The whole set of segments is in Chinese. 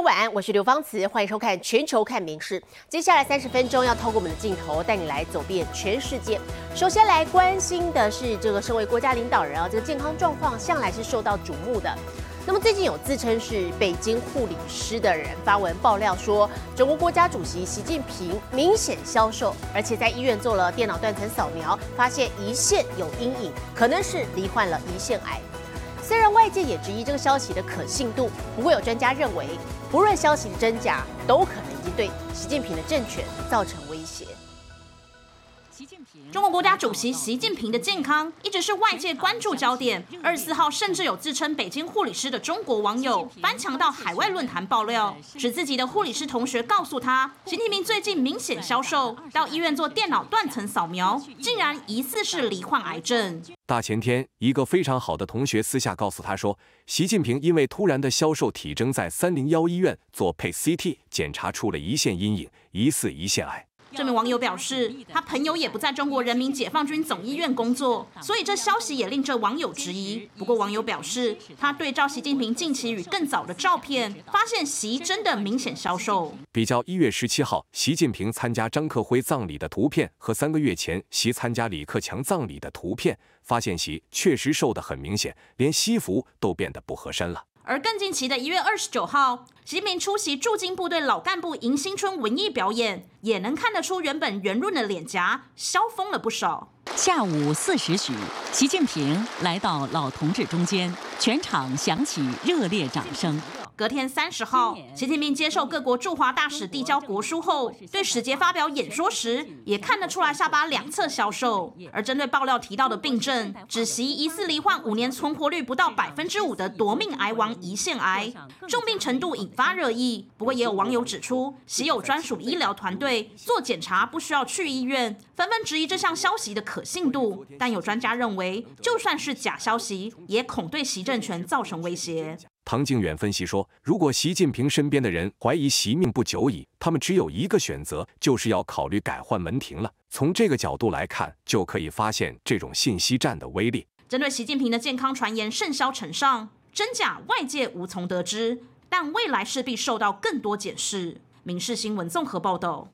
晚安，我是刘芳慈，欢迎收看《全球看名事》。接下来三十分钟要透过我们的镜头带你来走遍全世界。首先来关心的是这个身为国家领导人啊，这个健康状况向来是受到瞩目的。那么最近有自称是北京护理师的人发文爆料说，中国国家主席习近平明显消瘦，而且在医院做了电脑断层扫描，发现胰腺有阴影，可能是罹患了胰腺癌。虽然外界也质疑这个消息的可信度，不过有专家认为，不论消息的真假，都可能已经对习近平的政权造成威胁。中国国家主席习近平的健康一直是外界关注焦点。二十四号，甚至有自称北京护理师的中国网友翻墙到海外论坛爆料，指自己的护理师同学告诉他，习近平最近明显消瘦，到医院做电脑断层扫描，竟然疑似是罹患癌症。大前天，一个非常好的同学私下告诉他说，习近平因为突然的消瘦体征，在三零幺医院做配 CT 检查出了胰腺阴影，疑似胰腺癌。这名网友表示，他朋友也不在中国人民解放军总医院工作，所以这消息也令这网友质疑。不过网友表示，他对照习近平近期与更早的照片，发现习真的明显消瘦。比较一月十七号习近平参加张克辉葬礼的图片和三个月前习参加李克强葬礼的图片，发现习确实瘦得很明显，连西服都变得不合身了。而更近期的一月二十九号，习近平出席驻京部队老干部迎新春文艺表演，也能看得出原本圆润的脸颊消风了不少。下午四时许，习近平来到老同志中间，全场响起热烈掌声。隔天三十号，习近平接受各国驻华大使递交国书后，对使节发表演说时，也看得出来下巴两侧消瘦。而针对爆料提到的病症，指习疑似罹患五年存活率不到百分之五的夺命癌王胰腺癌，重病程度引发热议。不过也有网友指出，习有专属医疗团队做检查不需要去医院，纷纷质疑这项消息的可信度。但有专家认为，就算是假消息，也恐对习政权造成威胁。唐靖远分析说，如果习近平身边的人怀疑习命不久矣，他们只有一个选择，就是要考虑改换门庭了。从这个角度来看，就可以发现这种信息战的威力。针对习近平的健康传言甚嚣尘上，真假外界无从得知，但未来势必受到更多检视。民事新闻综合报道。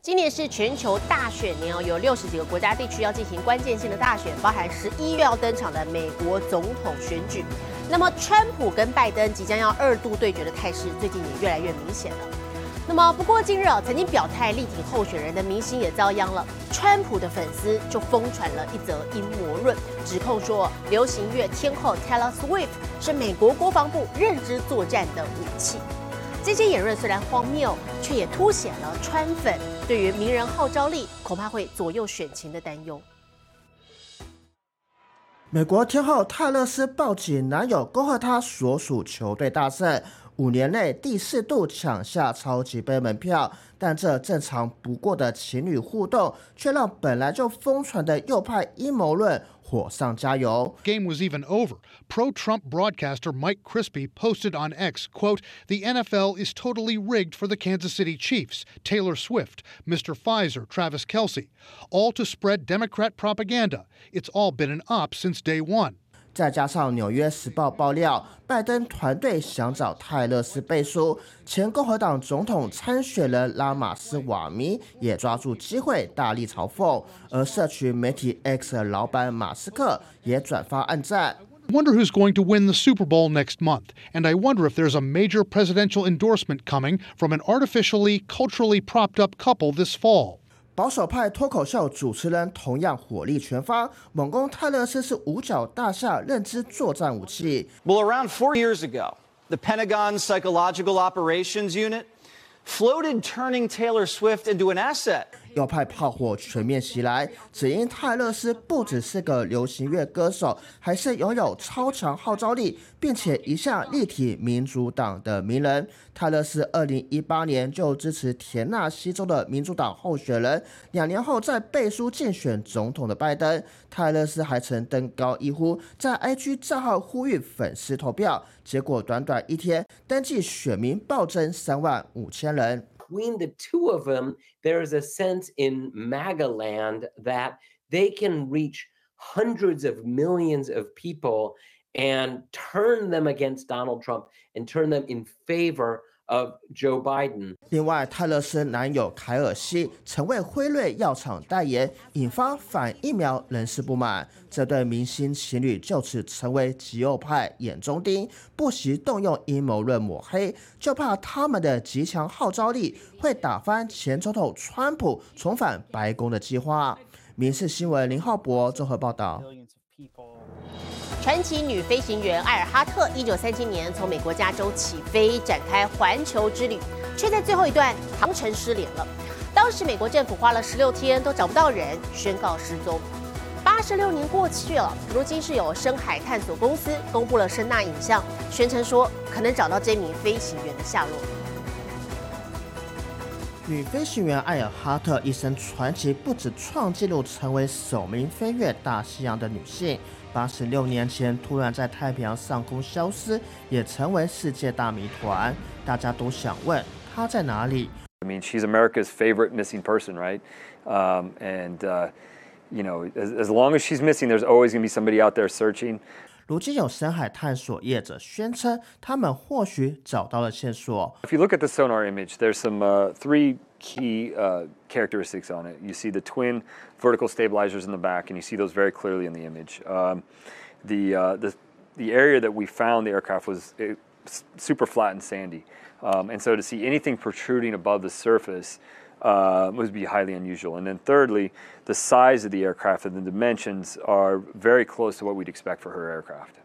今年是全球大选年哦，有六十几个国家地区要进行关键性的大选，包含十一月要登场的美国总统选举。那么，川普跟拜登即将要二度对决的态势，最近也越来越明显了。那么，不过近日啊，曾经表态力挺候选人的明星也遭殃了。川普的粉丝就疯传了一则阴谋论，指控说流行乐天后 Taylor Swift 是美国国防部认知作战的武器。这些言论虽然荒谬，却也凸显了川粉对于名人号召力恐怕会左右选情的担忧。美国天后泰勒斯抱起男友，恭贺他所属球队大胜，五年内第四度抢下超级杯门票。但这正常不过的情侣互动，却让本来就疯传的右派阴谋论。火上加油。Game was even over. Pro-Trump broadcaster Mike Crispy posted on X, quote, "The NFL is totally rigged for the Kansas City Chiefs, Taylor Swift, Mr. Pfizer, Travis Kelsey, all to spread Democrat propaganda. It's all been an op since day one." 再加上《纽约时报》爆料，拜登团队想找泰勒斯背书，前共和党总统参选人拉马斯瓦米也抓住机会大力嘲讽，而社群媒体 X 的老板马斯克也转发暗赞。Wonder who's going to win the Super Bowl next month, and I wonder if there's a major presidential endorsement coming from an artificially, culturally propped up couple this fall. 保守派脱口秀主持人同样火力全发，猛攻泰勒斯是五角大厦认知作战武器。Well, around four years ago, the Pentagon's Psychological Operations Unit floated turning Taylor Swift into an asset. 右派炮火全面袭来，只因泰勒斯不只是个流行乐歌手，还是拥有超强号召力，并且一向力挺民主党的名人。泰勒斯二零一八年就支持田纳西州的民主党候选人，两年后在背书竞选总统的拜登。泰勒斯还曾登高一呼，在 IG 账号呼吁粉丝投票，结果短短一天，登记选民暴增三万五千人。Between the two of them, there is a sense in MAGA land that they can reach hundreds of millions of people and turn them against Donald Trump and turn them in favor of Joe Biden. 另外，泰勒斯男友凯尔西曾为辉瑞药厂代言，引发反疫苗人士不满。这对明星情侣就此成为极右派眼中钉，不惜动用阴谋论抹黑，就怕他们的极强号召力会打翻前总统川普重返白宫的计划。民事新闻林浩博综合报道。传奇女飞行员艾尔哈特，一九三七年从美国加州起飞，展开环球之旅，却在最后一段航程失联了。当时美国政府花了十六天都找不到人，宣告失踪。八十六年过去了，如今是有深海探索公司公布了声纳影像，宣称说可能找到这名飞行员的下落。女飞行员艾尔哈特一生传奇，不止创纪录，成为首名飞越大西洋的女性。八十六年前突然在太平洋上空消失，也成为世界大谜团。大家都想问她在哪里。I mean, she's America's favorite missing person, right? Um, and uh, you know, as, as long as she's missing, there's always going to be somebody out there searching. 如今有深海探索业者宣称，他们或许找到了线索。If you look at the sonar image, there's some uh, three key uh, characteristics on it. You see the twin vertical stabilizers in the back, and you see those very clearly in the image. Um, the, uh, the, the area that we found the aircraft was it, super flat and sandy. Um, and so to see anything protruding above the surface uh, would be highly unusual. And then thirdly, the size of the aircraft and the dimensions are very close to what we'd expect for her aircraft.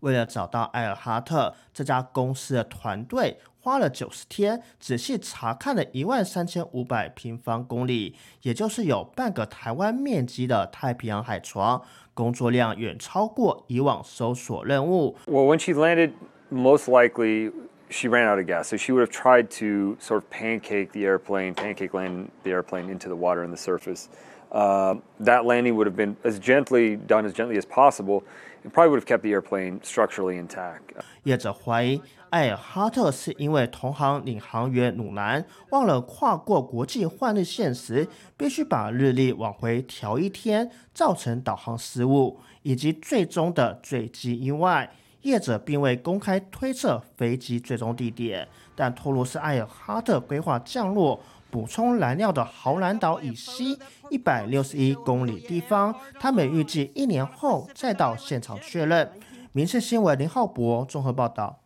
为了找到埃尔哈特，这家公司的团队花了九十天，仔细查看了一万三千五百平方公里，也就是有半个台湾面积的太平洋海床，工作量远超过以往搜索任务。Well, when she landed, most likely she ran out of gas. So she would have tried to sort of pancake the airplane, pancake land the airplane into the water and the surface. Uh, that landing would have been as gently done as gently as possible. It probably would have kept the airplane structurally intact. 业者怀疑艾尔哈特是因为同行领航员鲁南忘了跨过国际换日线时，必须把日历往回调一天，造成导航失误以及最终的坠机意外。业者并未公开推测飞机最终地点，但透露是艾尔哈特规划降落、补充燃料的豪兰岛以西一百六十一公里地方。他们预计一年后再到现场确认。民事新闻林浩博综合报道。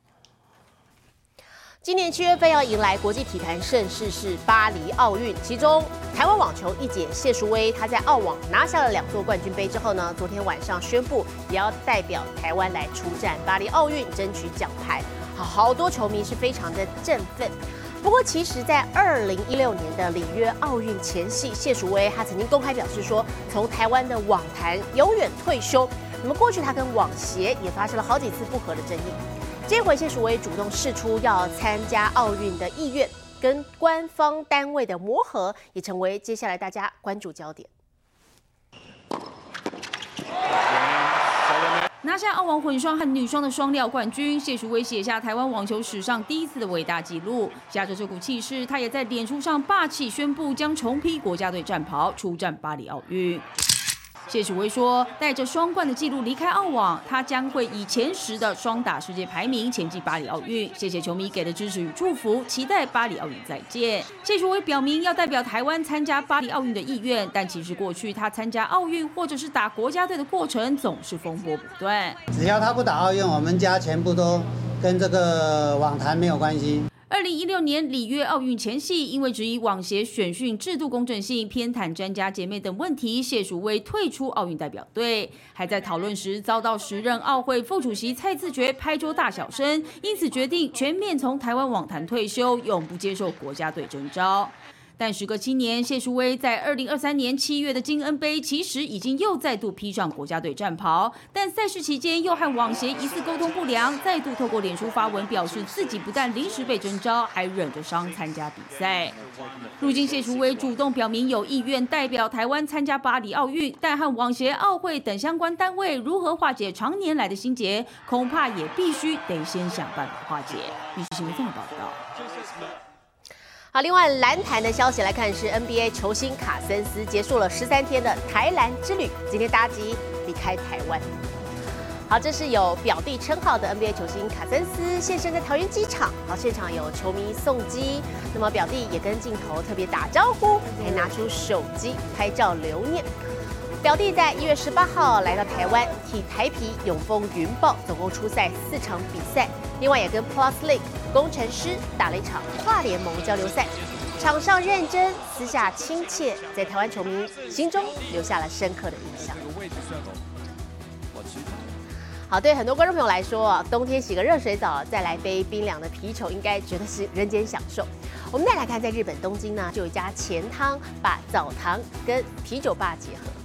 今年七月份要迎来国际体坛盛事是巴黎奥运，其中台湾网球一姐谢淑薇，她在澳网拿下了两座冠军杯之后呢，昨天晚上宣布也要代表台湾来出战巴黎奥运，争取奖牌。好，好多球迷是非常的振奋。不过，其实，在二零一六年的里约奥运前夕，谢淑薇她曾经公开表示说，从台湾的网坛永远退休。那么过去她跟网协也发生了好几次不和的争议。这回谢淑薇主动示出要参加奥运的意愿，跟官方单位的磨合也成为接下来大家关注焦点。拿下澳网混双和女双的双料冠军，谢淑薇写下台湾网球史上第一次的伟大纪录。夹着这股气势，她也在脸书上霸气宣布将重披国家队战袍，出战巴黎奥运。谢淑薇说：“带着双冠的纪录离开澳网，他将会以前十的双打世界排名前进巴黎奥运。谢谢球迷给的支持与祝福，期待巴黎奥运再见。”谢淑薇表明要代表台湾参加巴黎奥运的意愿，但其实过去他参加奥运或者是打国家队的过程总是风波不断。只要他不打奥运，我们家全部都跟这个网坛没有关系。二零一六年里约奥运前夕，因为质疑网协选训制度公正性、偏袒专家姐妹等问题，谢淑薇退出奥运代表队。还在讨论时，遭到时任奥会副主席蔡自觉拍桌大小声，因此决定全面从台湾网坛退休，永不接受国家队征召。但时隔七年，谢淑薇在二零二三年七月的金恩杯，其实已经又再度披上国家队战袍，但赛事期间又和网协疑似沟通不良，再度透过脸书发文表示自己不但临时被征召，还忍着伤参加比赛。如今谢淑薇主动表明有意愿代表台湾参加巴黎奥运，但和网协、奥会等相关单位如何化解常年来的心结，恐怕也必须得先想办法化解。必须新闻报道。好，另外篮坛的消息来看，是 NBA 球星卡森斯结束了十三天的台篮之旅，今天搭机离开台湾。好。好，这是有表弟称号的 NBA 球星卡森斯现身在桃园机场。好，现场有球迷送机，那么表弟也跟镜头特别打招呼，还拿出手机拍照留念。表弟在一月十八号来到台湾，替台皮永丰云豹总共出赛四场比赛，另外也跟 Plus League 工程师打了一场跨联盟交流赛。场上认真，私下亲切，在台湾球迷心中留下了深刻的印象。好，对很多观众朋友来说，冬天洗个热水澡，再来杯冰凉的啤酒，应该觉得是人间享受。我们再来看，在日本东京呢，就有一家钱汤把澡堂跟啤酒吧结合。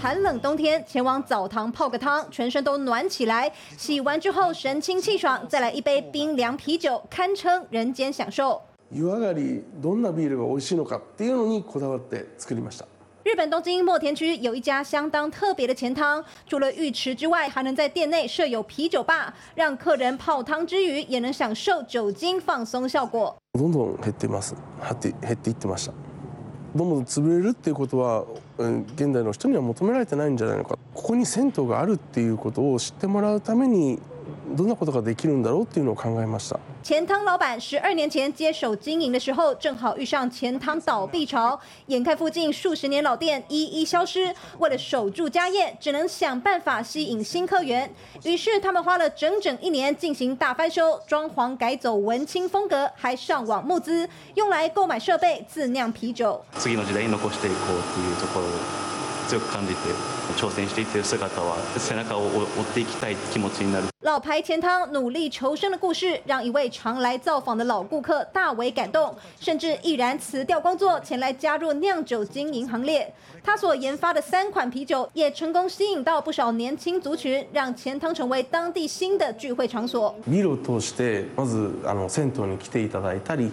寒冷冬天前往澡堂泡个汤，全身都暖起来。洗完之后神清气爽，再来一杯冰凉啤酒，堪称人间享受。湯上がりどんなビールが美味しいのかっていうのにこだわって作りました。日本东京墨田区有一家相当特别的钱汤，除了浴池之外，还能在店内设有啤酒吧，让客人泡汤之余也能享受酒精放松效果。どんどん減ってます。減って減っていってました。 どんどん潰れるっていうことは現代の人には求められてないんじゃないのかここに銭湯があるっていうことを知ってもらうためにどんなことができるんだろうっていうのを考えました。钱汤老板十二年前接手经营的时候，正好遇上钱汤倒闭潮，眼看附近数十年老店一一消失，为了守住家业，只能想办法吸引新客源。于是他们花了整整一年进行大翻修，装潢改走文青风格，还上网募资，用来购买设备自酿啤酒。次の時代に残していこうっていうところを強く感じて 挑戦していっている姿は背中を追っていきたい気持ちになる。老牌钱汤努力求生的故事，让一位常来造访的老顾客大为感动，甚至毅然辞掉工作，前来加入酿酒经营行列。他所研发的三款啤酒，也成功吸引到不少年轻族群，让钱汤成为当地新的聚会场所。ビールを通してまずあの銭湯に来ていただいたり、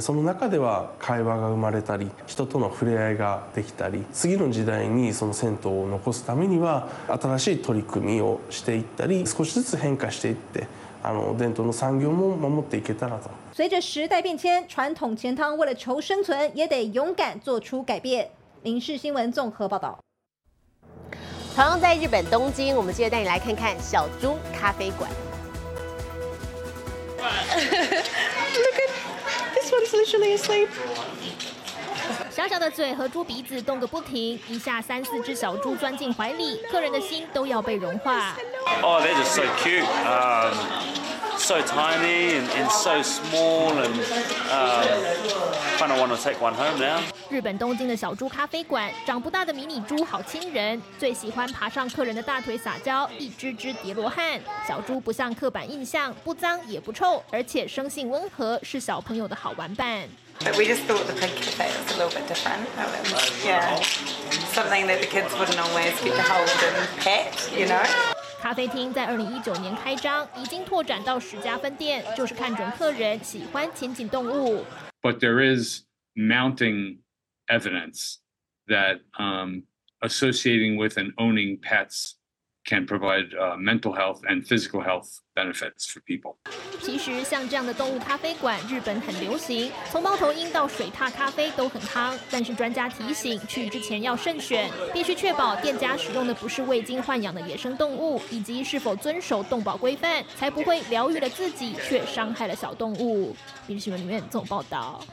その中では会話が生まれたり、人との触れ合いができたり、次の時代にその銭湯を残すためには新しい取り組みをしていったり、少しずつ変化していって。あの伝統の産業も守っていけたらと。随着时代变迁，传统钱汤为了求生存，也得勇敢做出改变。林氏新闻综合报道。同样在日本东京，我们接着带你来看看小猪咖啡馆。one's literally asleep. 小小的嘴和猪鼻子动个不停，一下三四只小猪钻进怀里，客人的心都要被融化。Oh, they're just so cute. Um, so tiny and, and so small, and um, kind of want to take one home now. 日本东京的小猪咖啡馆，长不大的迷你猪好亲人，最喜欢爬上客人的大腿撒娇，一只只叠罗汉。小猪不像刻板印象，不脏也不臭，而且生性温和，是小朋友的好玩伴。But we just thought the pig cafe was a little bit different. Yeah, something that the kids wouldn't always get to hold and pet, you know. 咖啡厅在二零一九年开张，已经拓展到十家分店，就是看准客人喜欢亲近动物。But there is mounting evidence that um, associating with and owning pets can provide uh, mental health and physical health benefits for people. 其实像这样的动物咖啡馆，日本很流行，从猫头鹰到水獭咖啡都很夯。但是专家提醒，去之前要慎选，必须确保店家使用的不是未经豢养的野生动物，以及是否遵守动保规范，才不会疗愈了自己，却伤害了小动物。《历史新闻》里面这种报道。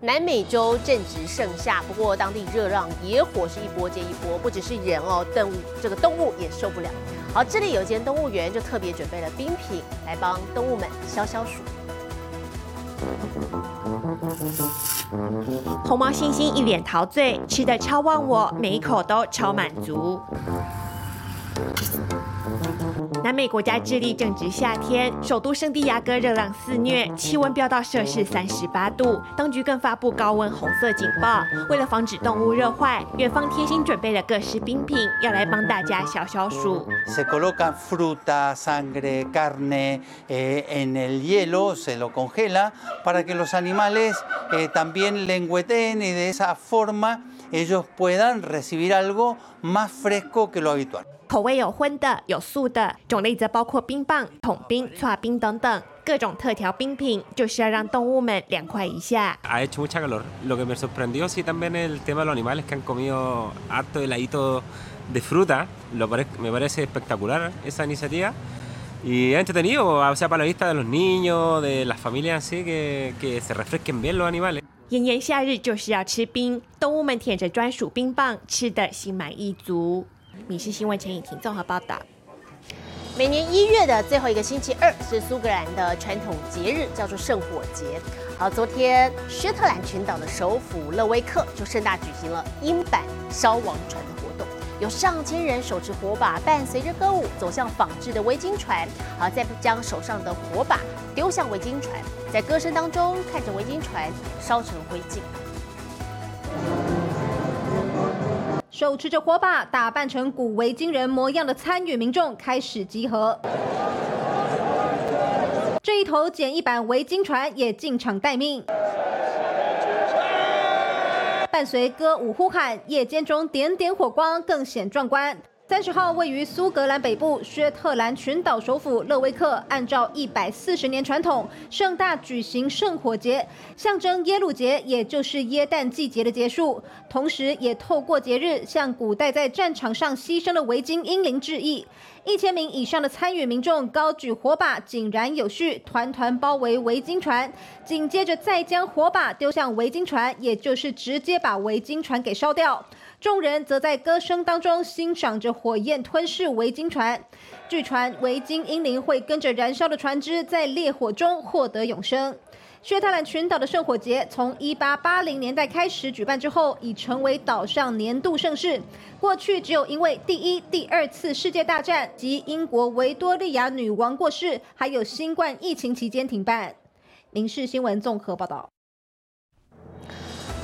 南美洲正值盛夏，不过当地热浪野火是一波接一波，不只是人哦，动物这个动物也受不了。好，这里有间动物园，就特别准备了冰品来帮动物们消消暑。红毛猩猩一脸陶醉，吃的超忘我，每一口都超满足。南美国家智利正值夏天，首都圣地亚哥热浪肆虐，气温飙到摄氏三十八度，当局更发布高温红色警报。为了防止动物热坏，园方贴心准备了各式冰品，要来帮大家消消暑。口味有荤的，有素的，种类则包括冰棒、桶冰、搓冰等等，各种特调冰品，就是要让动物们凉快一下。Ha hecho mucha calor. Lo que me sorprendió sí también el tema de los animales que han comido harto heladito de fruta. Lo pare- me parece espectacular esa iniciativa. Y es entretenido, o sea, para la vista de los niños, de las familias así, que, que se refresquen bien los animales. 炎炎夏日就是要吃冰，动物们舔着专属冰棒，吃的心满意足。米氏新闻陈颖婷综合报道。每年一月的最后一个星期二是苏格兰的传统节日，叫做圣火节。好，昨天薛特兰群岛的首府勒威克就盛大举行了英版烧王船的活动，有上千人手持火把，伴随着歌舞走向仿制的维京船，好，再将手上的火把丢向维京船，在歌声当中看着维京船烧成灰烬。手持着火把、打扮成古维京人模样的参与民众开始集合。这一头简易版维京船也进场待命，伴随歌舞呼喊，夜间中点点火光更显壮观。三十号，位于苏格兰北部薛特兰群岛首府勒威克，按照一百四十年传统，盛大举行圣火节，象征耶鲁节，也就是耶诞季节的结束。同时，也透过节日向古代在战场上牺牲的维京英灵致意。一千名以上的参与民众高举火把，井然有序，团团包围维京船，紧接着再将火把丢向维京船，也就是直接把维京船给烧掉。众人则在歌声当中欣赏着火焰吞噬维京船。据传，维京英灵会跟着燃烧的船只在烈火中获得永生。薛特兰群岛的圣火节从一八八零年代开始举办之后，已成为岛上年度盛事。过去只有因为第一、第二次世界大战及英国维多利亚女王过世，还有新冠疫情期间停办。民事新闻综合报道。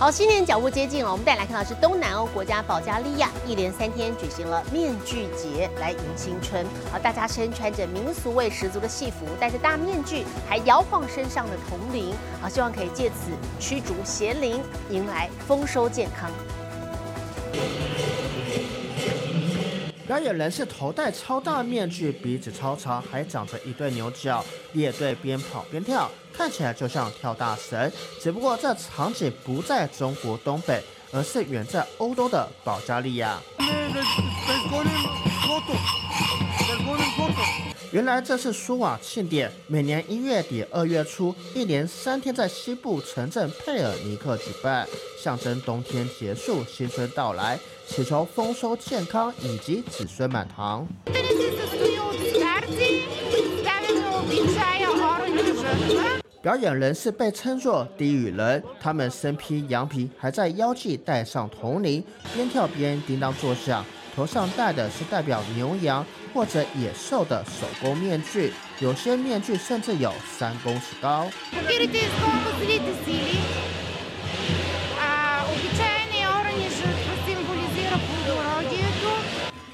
好，新年脚步接近了，我们再来看到是东南欧国家保加利亚一连三天举行了面具节来迎新春。好，大家身穿着民俗味十足的戏服，戴着大面具，还摇晃身上的铜铃，好，希望可以借此驱逐邪灵，迎来丰收健康。表演人是头戴超大面具，鼻子超长，还长着一对牛角，列队边跑边跳，看起来就像跳大神。只不过这场景不在中国东北，而是远在欧洲的保加利亚。原来这是舒瓦庆典，每年一月底、二月初，一连三天在西部城镇佩尔尼克举办，象征冬天结束、新春到来，祈求丰收健康以及子孙满堂。表演人是被称作低语人，他们身披羊皮，还在腰际戴上铜铃，边跳边叮当作响。头上戴的是代表牛羊或者野兽的手工面具，有些面具甚至有三公尺高。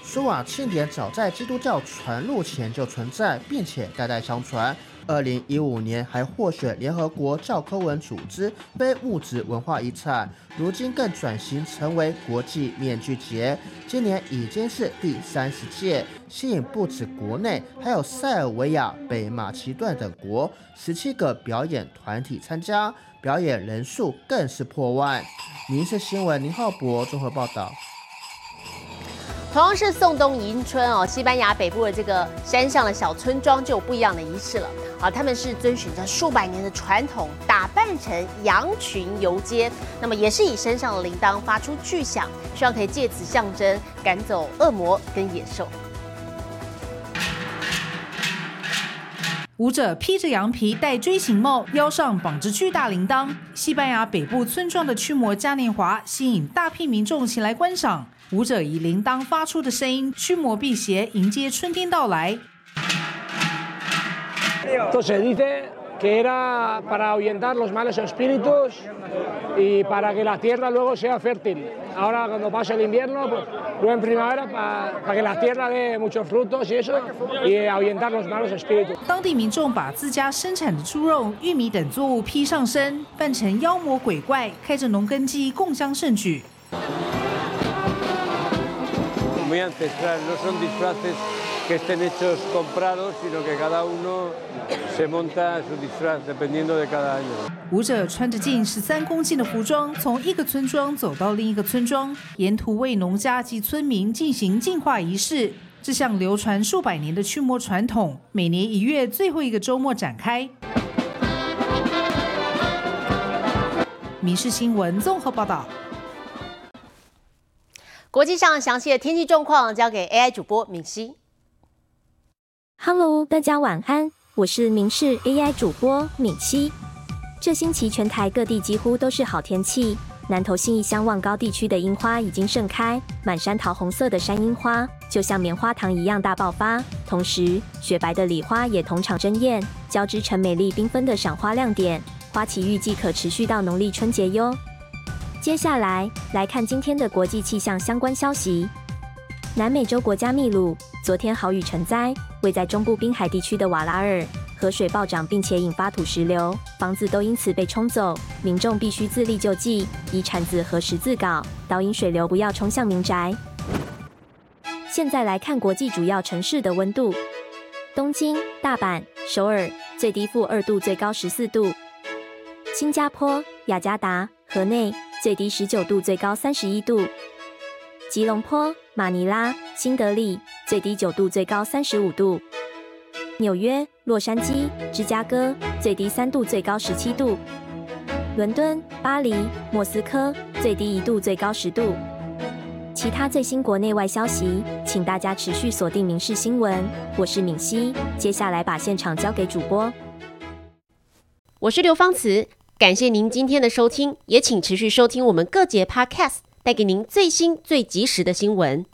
苏瓦庆典早在基督教传入前就存在，并且代代相传。二零一五年还获选联合国教科文组织非物质文化遗产，如今更转型成为国际面具节。今年已经是第三十届，吸引不止国内，还有塞尔维亚、北马其顿等国十七个表演团体参加，表演人数更是破万。民事新闻林浩博综合报道。同样是宋冬迎春哦，西班牙北部的这个山上的小村庄就有不一样的仪式了。啊，他们是遵循着数百年的传统，打扮成羊群游街，那么也是以身上的铃铛发出巨响，希望可以借此象征赶走恶魔跟野兽。舞者披着羊皮，戴锥形帽，腰上绑着巨大铃铛。西班牙北部村庄的驱魔嘉年华吸引大批民众前来观赏。舞者以铃铛发出的声音驱魔辟邪，迎接春天到来。Esto se dice que era para ahuyentar los malos espíritus y para que la tierra luego sea fértil. Ahora cuando pase el invierno, pues, luego en primavera, para, para que la tierra dé muchos frutos y eso, y ahuyentar los malos espíritus. 当地民众把自家生产的猪肉、玉米等作物披上身，扮成妖魔鬼怪，开着农耕机共襄盛举。 muy ancestral, no son disfraces Que estén hechos comprados, sino que cada uno se monta su disfraz dependiendo de cada año. 舞者穿着近十三公斤的服装，从一个村庄走到另一个村庄，沿途为农家及村民进行净化仪式。这项流传数百年的驱魔传统，每年一月最后一个周末展开。民事新闻综合报道。国际上详细的天气状况交给 AI 主播敏熙。Hello，大家晚安，我是明视 AI 主播敏熙。这星期全台各地几乎都是好天气，南投信义乡望高地区的樱花已经盛开，满山桃红色的山樱花就像棉花糖一样大爆发，同时雪白的礼花也同场争艳，交织成美丽缤纷的赏花亮点。花期预计可持续到农历春节哟。接下来来看今天的国际气象相关消息。南美洲国家秘鲁昨天豪雨成灾，位在中部滨海地区的瓦拉尔河水暴涨，并且引发土石流，房子都因此被冲走，民众必须自力救济，以铲子和十字镐导引水流，不要冲向民宅。现在来看国际主要城市的温度：东京、大阪、首尔最低负二度，最高十四度；新加坡、雅加达、河内。最低十九度，最高三十一度。吉隆坡、马尼拉、新德里，最低九度，最高三十五度。纽约、洛杉矶、芝加哥，最低三度，最高十七度。伦敦、巴黎、莫斯科，最低一度，最高十度。其他最新国内外消息，请大家持续锁定《民事新闻》。我是敏熙，接下来把现场交给主播。我是刘芳慈。感谢您今天的收听，也请持续收听我们各节 Podcast，带给您最新最及时的新闻。